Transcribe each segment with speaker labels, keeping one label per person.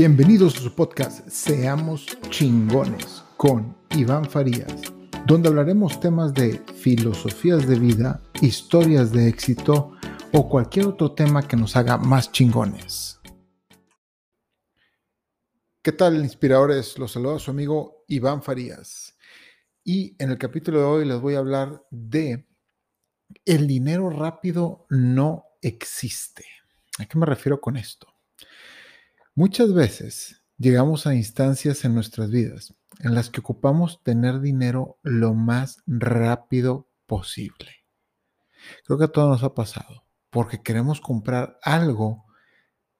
Speaker 1: Bienvenidos a su podcast Seamos chingones con Iván Farías, donde hablaremos temas de filosofías de vida, historias de éxito o cualquier otro tema que nos haga más chingones. ¿Qué tal, inspiradores? Los saluda su amigo Iván Farías. Y en el capítulo de hoy les voy a hablar de el dinero rápido no existe. ¿A qué me refiero con esto? Muchas veces llegamos a instancias en nuestras vidas en las que ocupamos tener dinero lo más rápido posible. Creo que a todos nos ha pasado, porque queremos comprar algo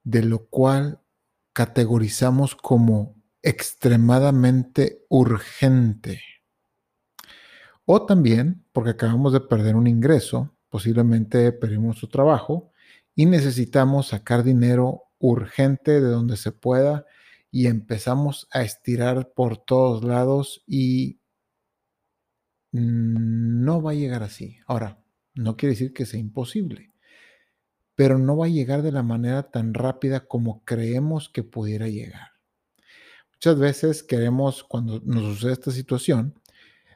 Speaker 1: de lo cual categorizamos como extremadamente urgente. O también porque acabamos de perder un ingreso, posiblemente perdimos su trabajo y necesitamos sacar dinero urgente de donde se pueda y empezamos a estirar por todos lados y no va a llegar así. Ahora, no quiere decir que sea imposible, pero no va a llegar de la manera tan rápida como creemos que pudiera llegar. Muchas veces queremos, cuando nos sucede esta situación,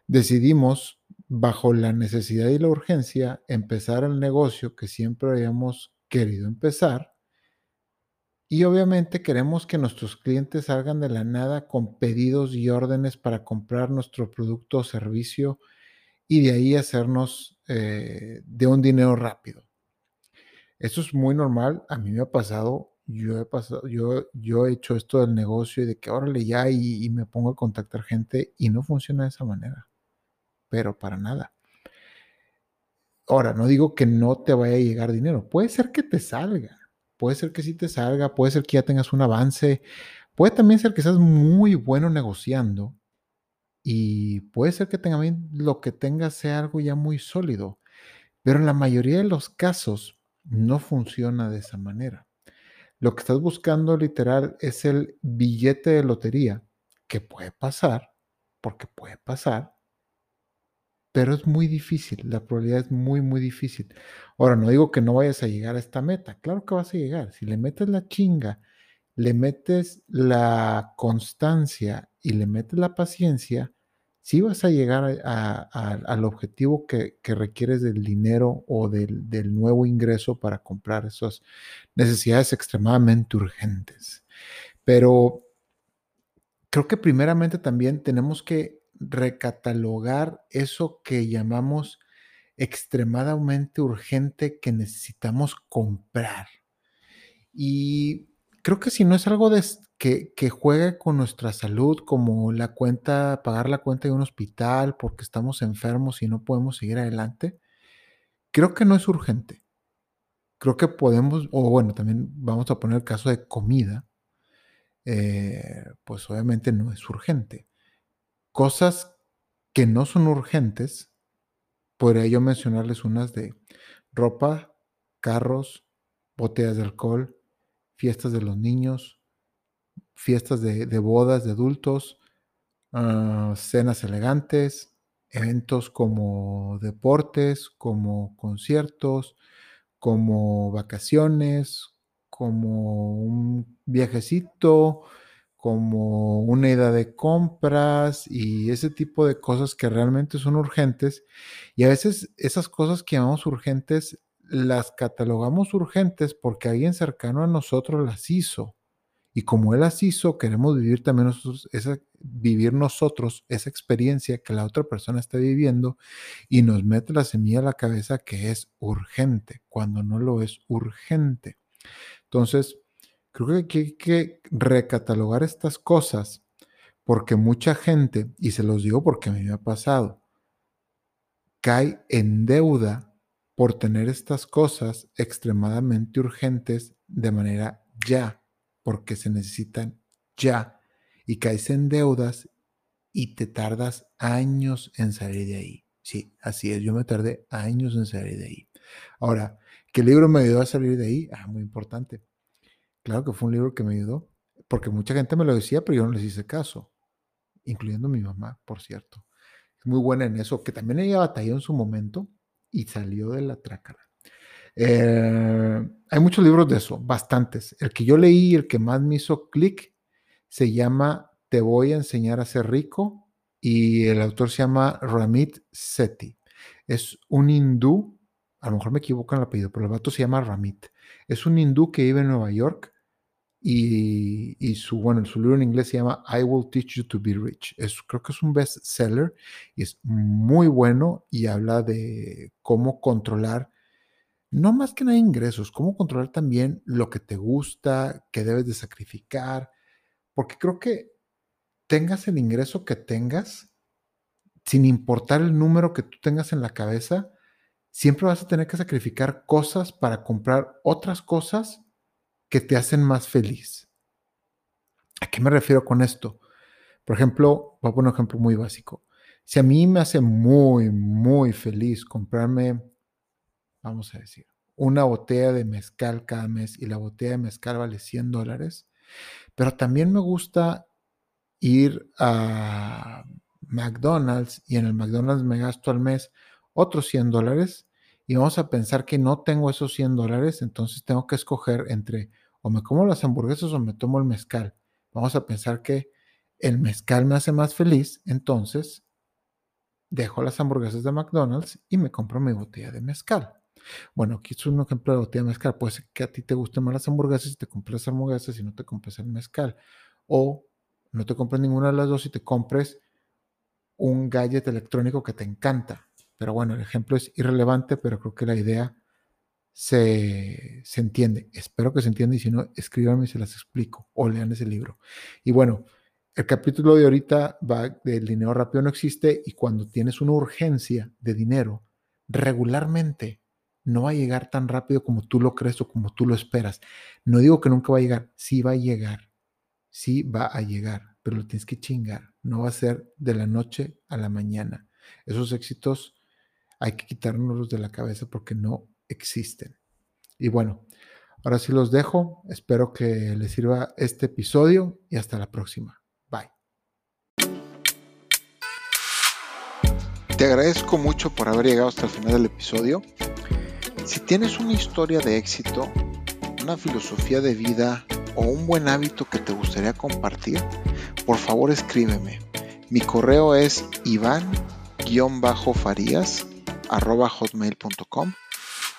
Speaker 1: decidimos, bajo la necesidad y la urgencia, empezar el negocio que siempre habíamos querido empezar y obviamente queremos que nuestros clientes salgan de la nada con pedidos y órdenes para comprar nuestro producto o servicio y de ahí hacernos eh, de un dinero rápido. Eso es muy normal. A mí me ha pasado. Yo he pasado, yo, yo he hecho esto del negocio y de que órale ya y, y me pongo a contactar gente y no funciona de esa manera. Pero para nada. Ahora, no digo que no te vaya a llegar dinero. Puede ser que te salga Puede ser que sí te salga, puede ser que ya tengas un avance, puede también ser que seas muy bueno negociando y puede ser que también lo que tengas sea algo ya muy sólido, pero en la mayoría de los casos no funciona de esa manera. Lo que estás buscando literal es el billete de lotería, que puede pasar, porque puede pasar, pero es muy difícil, la probabilidad es muy, muy difícil. Ahora, no digo que no vayas a llegar a esta meta, claro que vas a llegar. Si le metes la chinga, le metes la constancia y le metes la paciencia, sí vas a llegar al objetivo que, requieres del dinero o del, del nuevo ingreso para comprar esas necesidades extremadamente urgentes. Pero creo que primeramente también tenemos que recatalogar eso que llamamos extremadamente urgente que necesitamos comprar. Y creo que si no es algo que, juegue con nuestra salud, como la cuenta, pagar la cuenta de un hospital porque estamos enfermos y no podemos seguir adelante, creo que no es urgente. Creo que podemos, o bueno, también vamos a poner el caso de comida, eh, pues obviamente no es urgente. Cosas que no son urgentes, podría yo mencionarles unas de ropa, carros, botellas de alcohol, fiestas de los niños, fiestas de, bodas de adultos, ah, cenas elegantes, eventos como deportes, como conciertos, como vacaciones, como un viajecito, como una idea de compras y ese tipo de cosas que realmente son urgentes. Y a veces esas cosas que llamamos urgentes las catalogamos urgentes porque alguien cercano a nosotros las hizo. Y como él las hizo, queremos vivir también nosotros esa, vivir nosotros esa experiencia que la otra persona está viviendo y nos mete la semilla a la cabeza que es urgente, cuando no lo es urgente. Entonces, Creo que hay que recatalogar estas cosas porque mucha gente, y se los digo porque a mí me ha pasado, cae en deuda por tener estas cosas extremadamente urgentes de manera ya, porque se necesitan ya, y caes en deudas y te tardas años en salir de ahí. Sí, así es, yo me tardé años en salir de ahí. Ahora, ¿qué libro me ayudó a salir de ahí? Ah, muy importante. Claro que fue un libro que me ayudó, porque mucha gente me lo decía, pero yo no les hice caso, incluyendo mi mamá, por cierto. Es muy buena en eso, que también ella batalló en su momento y salió de la trácara. Eh, hay muchos libros de eso, bastantes. El que yo leí, el que más me hizo clic, Se llama Te voy a enseñar a ser rico y el autor se llama Ramit Sethi. Es un hindú, a lo mejor me equivoco en el apellido, pero el vato se llama Ramit. Es un hindú que vive en Nueva York y, su, bueno, su libro en inglés se llama I Will Teach You to Be Rich. Es, creo que es un bestseller y es muy bueno y habla de cómo controlar, no más que nada ingresos, cómo controlar también lo que te gusta, que debes de sacrificar, porque creo que tengas el ingreso que tengas, sin importar el número que tú tengas en la cabeza, siempre vas a tener que sacrificar cosas para comprar otras cosas que te hacen más feliz. ¿A qué me refiero con esto? Por ejemplo, voy a poner un ejemplo muy básico. Si a mí me hace muy, muy feliz comprarme, vamos a decir, una botella de mezcal cada mes y la botella de mezcal vale 100 dólares, pero también me gusta ir a McDonald's y en el McDonald's me gasto al mes otros 100 dólares y vamos a pensar que no tengo esos 100 dólares, entonces tengo que escoger entre o me como las hamburguesas o me tomo el mezcal. Vamos a pensar que el mezcal me hace más feliz, entonces dejo las hamburguesas de McDonald's y me compro mi botella de mezcal. Bueno, aquí es un ejemplo de botella de mezcal. Puede ser que a ti te gusten más las hamburguesas y te compres las hamburguesas y no te compres el mezcal. O no te compres ninguna de las dos y te compres un gadget electrónico que te encanta. Pero bueno, el ejemplo es irrelevante, pero creo que la idea se, entiende. Espero que se entienda y si no, escríbanme y se las explico o lean ese libro. Y bueno, el capítulo de ahorita va del dinero rápido no existe y cuando tienes una urgencia de dinero, regularmente no va a llegar tan rápido como tú lo crees o como tú lo esperas. No digo que nunca va a llegar, sí va a llegar, sí va a llegar, pero lo tienes que chingar. No va a ser de la noche a la mañana. Esos éxitos hay que quitárnoslos de la cabeza porque no existen. Y bueno, ahora sí los dejo. Espero que les sirva este episodio y hasta la próxima. Bye.
Speaker 2: Te agradezco mucho por haber llegado hasta el final del episodio. Si tienes una historia de éxito, una filosofía de vida o un buen hábito que te gustaría compartir, por favor escríbeme. Mi correo es iván-farías.hotmail.com